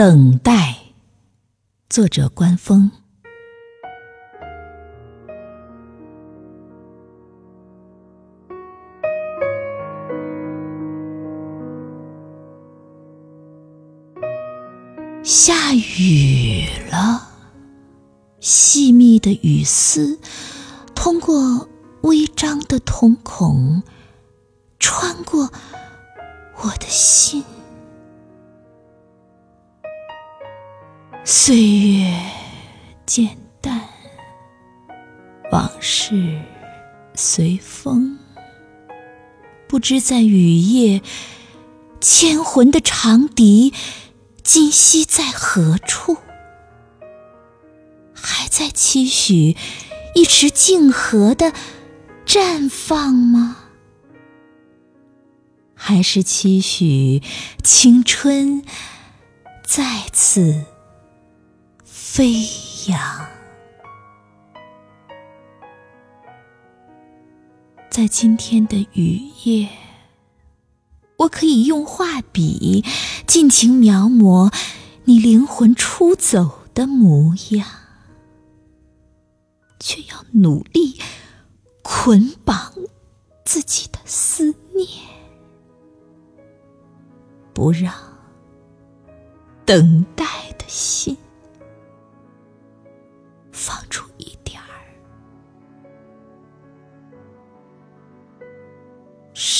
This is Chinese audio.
等待，作者关峰。下雨了，细密的雨丝通过微张的瞳孔，穿过我的心。岁月渐淡，往事随风。不知在雨夜，千魂的长笛今夕在何处？还在期许一池静荷的绽放吗？还是期许青春再次？飞扬，在今天的雨夜，我可以用画笔尽情描摹你灵魂出走的模样，却要努力捆绑自己的思念，不让等待的心。Shh.